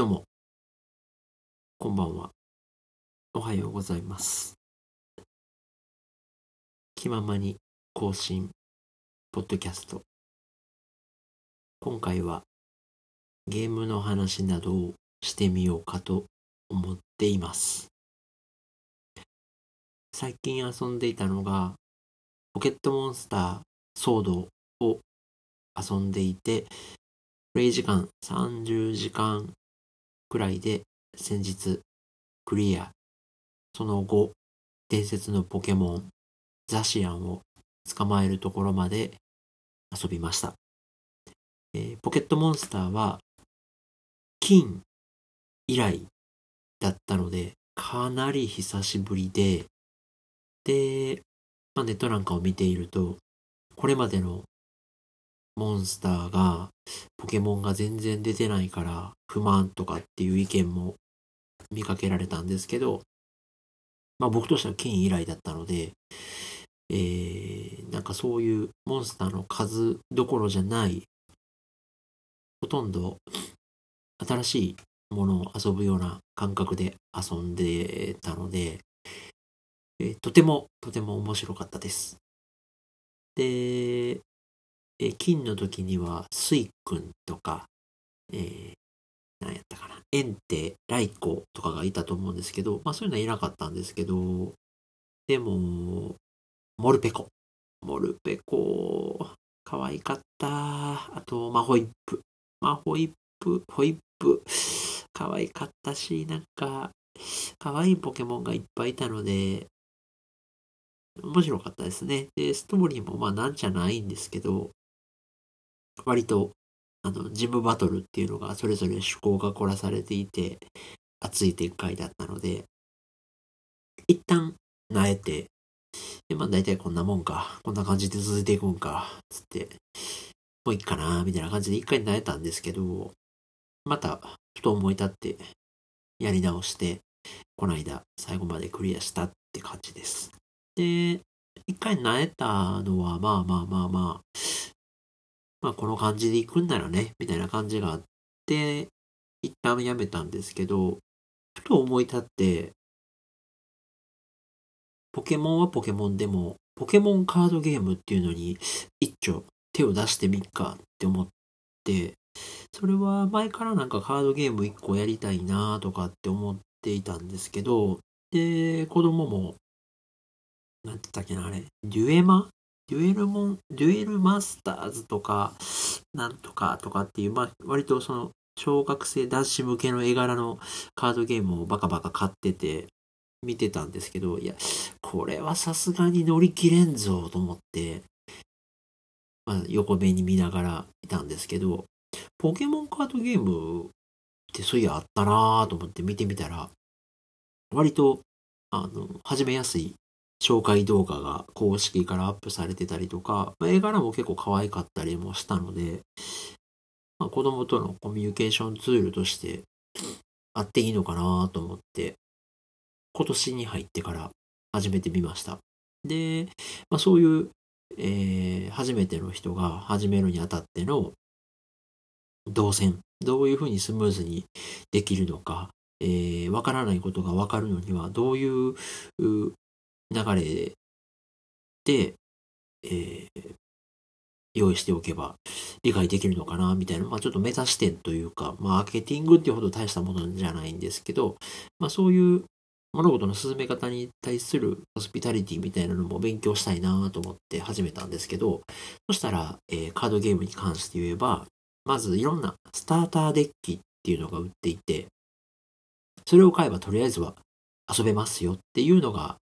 どうも、こんばんは。おはようございます。気ままに更新、ポッドキャスト。今回はゲームの話などをしてみようかと思っています。最近遊んでいたのが、ポケットモンスターソードを遊んでいて、プレイ時間30時間くらいで先日クリア。その後、伝説のポケモンザシアンを捕まえるところまで遊びました。えーポケットモンスターは金以来だったので、かなり久しぶりで、で、まあ、ネットなんかを見ていると、これまでのモンスターが、ポケモンが全然出てないから不満とかっていう意見も見かけられたんですけど、まあ僕としては金以来だったので、えー、なんかそういうモンスターの数どころじゃない、ほとんど新しいものを遊ぶような感覚で遊んでたので、えーとてもとても面白かったです。で、え金の時にはスイ君とか、えー、何やったかな、エンテ、ライコとかがいたと思うんですけど、まあそういうのはいなかったんですけど、でも、モルペコ。モルペコ、可愛かった。あと、マホイップ。マホイップ、ホイップ、可愛かったし、なんか、可愛いポケモンがいっぱいいたので、面白かったですね。で、ストーリーもまあなんじゃないんですけど、割と、あの、ジムバトルっていうのがそれぞれ趣向が凝らされていて、熱い展開だったので、一旦、慣えて、で、まあ大体こんなもんか、こんな感じで続いていくんか、つって、もういいかな、みたいな感じで一回慣れたんですけど、また、ふと思い立って、やり直して、この間、最後までクリアしたって感じです。で、一回慣れたのは、まあまあまあまあ、まあこの感じで行くんならね、みたいな感じがあって、一旦やめたんですけど、ふと思い立って、ポケモンはポケモンでも、ポケモンカードゲームっていうのに一丁手を出してみっかって思って、それは前からなんかカードゲーム一個やりたいなとかって思っていたんですけど、で、子供も、なんて言ったっけな、あれ、デュエマデュエルモン、デュエルマスターズとか、なんとかとかっていう、まあ、割とその、小学生男子向けの絵柄のカードゲームをバカバカ買ってて、見てたんですけど、いや、これはさすがに乗り切れんぞと思って、まあ、横目に見ながらいたんですけど、ポケモンカードゲームってそういやあったなぁと思って見てみたら、割と、あの、始めやすい紹介動画が公式からアップされてたりとか、まあ、絵柄も結構可愛かったりもしたので、まあ、子供とのコミュニケーションツールとしてあっていいのかなと思って、今年に入ってから始めてみました。で、まあ、そういう、えー初めての人が始めるにあたっての動線、どういうふうにスムーズにできるのか、えーわからないことがわかるのにはどういう流れで、えー用意しておけば理解できるのかなみたいな、まあ、ちょっとメタ視点というか、マーケティングっていうほど大したものじゃないんですけど、まあ、そういう物事の進め方に対するホスピタリティみたいなのも勉強したいなと思って始めたんですけど、そしたら、えーカードゲームに関して言えば、まずいろんなスターターデッキっていうのが売っていて、それを買えばとりあえずは遊べますよっていうのが、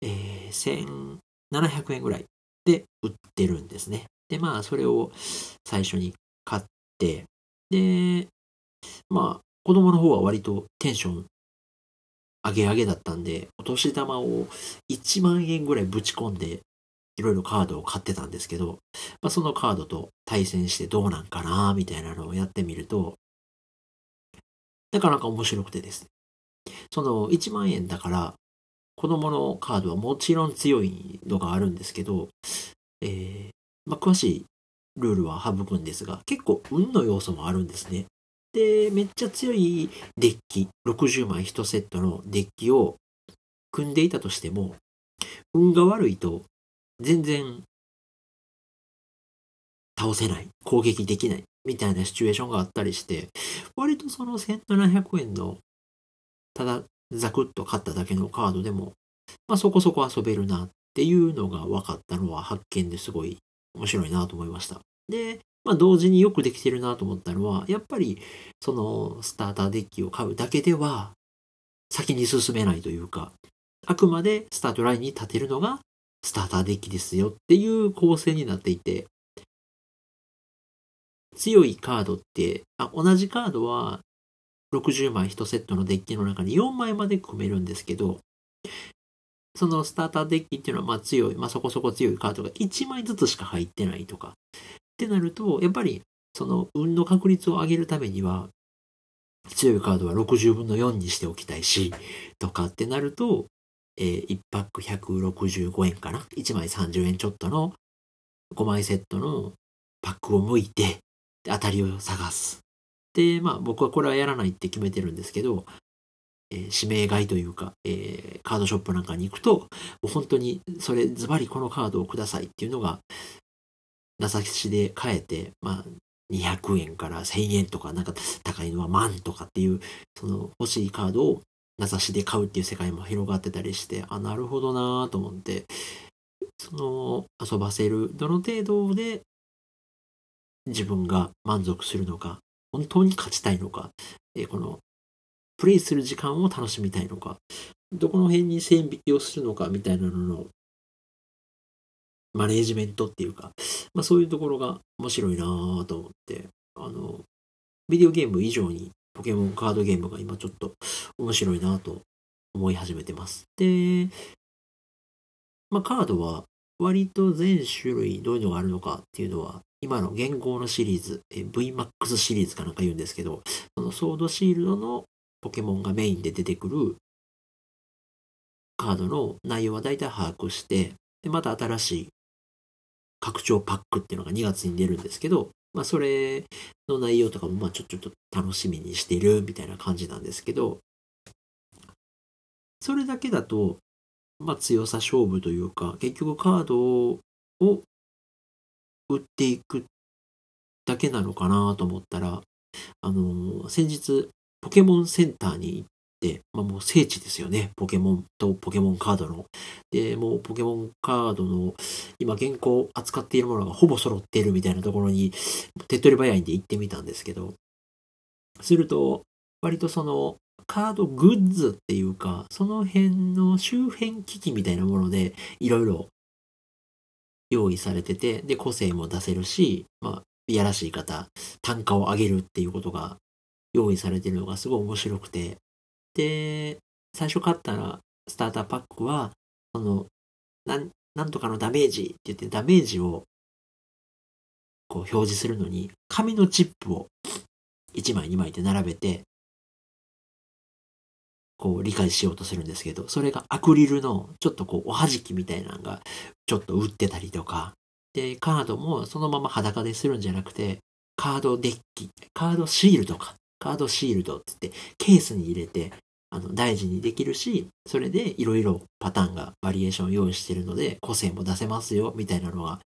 えー1700円ぐらいで売ってるんですね。で、まあ、それを最初に買って、で、まあ、子供の方は割とテンション上げ上げだったんで、お年玉を1万円ぐらいぶち込んで、いろいろカードを買ってたんですけど、まあ、そのカードと対戦してどうなんかな、みたいなのをやってみると、なかなか面白くてですね。その1万円だから、子供のカードはもちろん強いのがあるんですけど、えーまあ、詳しいルールは省くんですが、結構運の要素もあるんですね。で、めっちゃ強いデッキ、60枚1セットのデッキを組んでいたとしても、運が悪いと全然倒せない、攻撃できない、みたいなシチュエーションがあったりして、割とその1700円の、ただザクッと買っただけのカードでも、まあそこそこ遊べるなっていうのが分かったのは発見ですごい面白いなと思いました。で、まあ同時によくできてるなと思ったのは、やっぱりそのスターターデッキを買うだけでは先に進めないというか、あくまでスタートラインに立てるのがスターターデッキですよっていう構成になっていて、強いカードって、あ同じカードは60枚1セットのデッキの中に4枚まで組めるんですけど、そのスターターデッキっていうのはまあ強い、まあそこそこ強いカードが1枚ずつしか入ってないとか。ってなると、やっぱりその運の確率を上げるためには、強いカードは60分の4にしておきたいし、とかってなると、えー、1パック165円かな ?1 枚30円ちょっとの5枚セットのパックを剥いて、当たりを探す。で、まあ僕はこれはやらないって決めてるんですけど、えー、指名買いというか、えー、カードショップなんかに行くと、もう本当にそれズバリこのカードをくださいっていうのが、名指しで買えて、まあ200円から1000円とか、なんか高いのは万とかっていう、その欲しいカードを名指しで買うっていう世界も広がってたりして、あ、なるほどなぁと思って、その遊ばせる、どの程度で自分が満足するのか、本当に勝ちたいのか、えこのプレイする時間を楽しみたいのか、どこの辺に線引きをするのかみたいなののマネージメントっていうか、まあそういうところが面白いなぁと思って、あの、ビデオゲーム以上にポケモンカードゲームが今ちょっと面白いなぁと思い始めてます。で、まあカードは割と全種類どういうのがあるのかっていうのは今の現行のシリーズ、VMAX シリーズかなんか言うんですけど、そのソードシールドのポケモンがメインで出てくるカードの内容は大体把握して、で、また新しい拡張パックっていうのが2月に出るんですけど、まあそれの内容とかもまあちょちょっと楽しみにしてるみたいな感じなんですけど、それだけだと、まあ強さ勝負というか、結局カードを売っていくだけなのかなと思ったら、あの先日、ポケモンセンターに行って、まあ、もう聖地ですよね。ポケモンとポケモンカードの。で、もうポケモンカードの、今現行扱っているものがほぼ揃っているみたいなところに、手っ取り早いんで行ってみたんですけど、すると、割とその、カードグッズっていうか、その辺の周辺機器みたいなもので、いろいろ用意されてて、で、個性も出せるし、まあ、いやらしい方、単価を上げるっていうことが用意されてるのがすごい面白くて、で、最初買ったら、スターターパックは、その、なん、なんとかのダメージって言ってダメージをこう表示するのに、紙のチップを1枚2枚で並べて、こう理解しようとするんですけど、それがアクリルのちょっとこうおはじきみたいなのがちょっと売ってたりとか、で、カードもそのまま裸でするんじゃなくて、カードデッキ、カードシールドか、カードシールドって言って、ケースに入れて、あの、大事にできるし、それでいろいろパターンが、バリエーション用意してるので、個性も出せますよ、みたいなのは、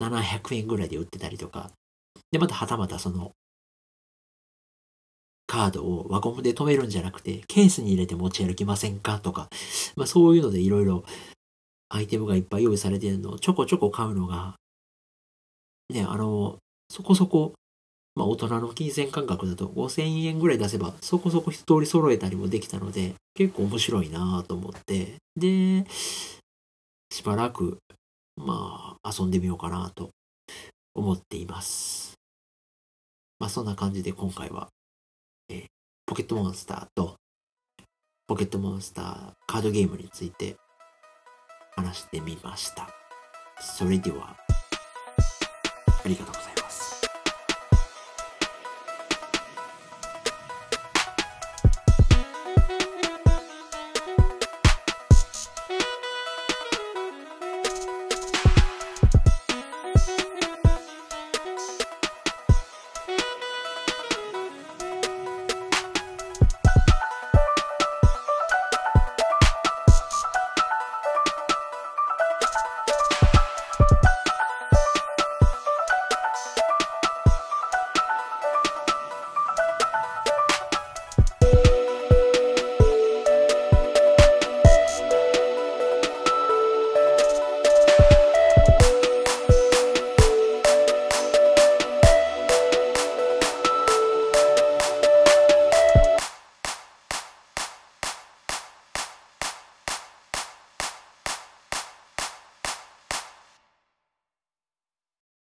700円ぐらいで売ってたりとか、で、またはたまたその、カードを輪ゴムで止めるんじゃなくて、ケースに入れて持ち歩きませんかとか、まあそういうのでいろいろアイテムがいっぱい用意されてるのをちょこちょこ買うのが、ね、あの、そこそこ、まあ大人の金銭感覚だと5000円ぐらい出せばそこそこ一通り揃えたりもできたので、結構面白いなと思って、で、しばらく、まあ遊んでみようかなと思っています。まあそんな感じで今回はポケットモンスターとポケットモンスターカードゲームについて話してみました。それでは、ありがとうございます。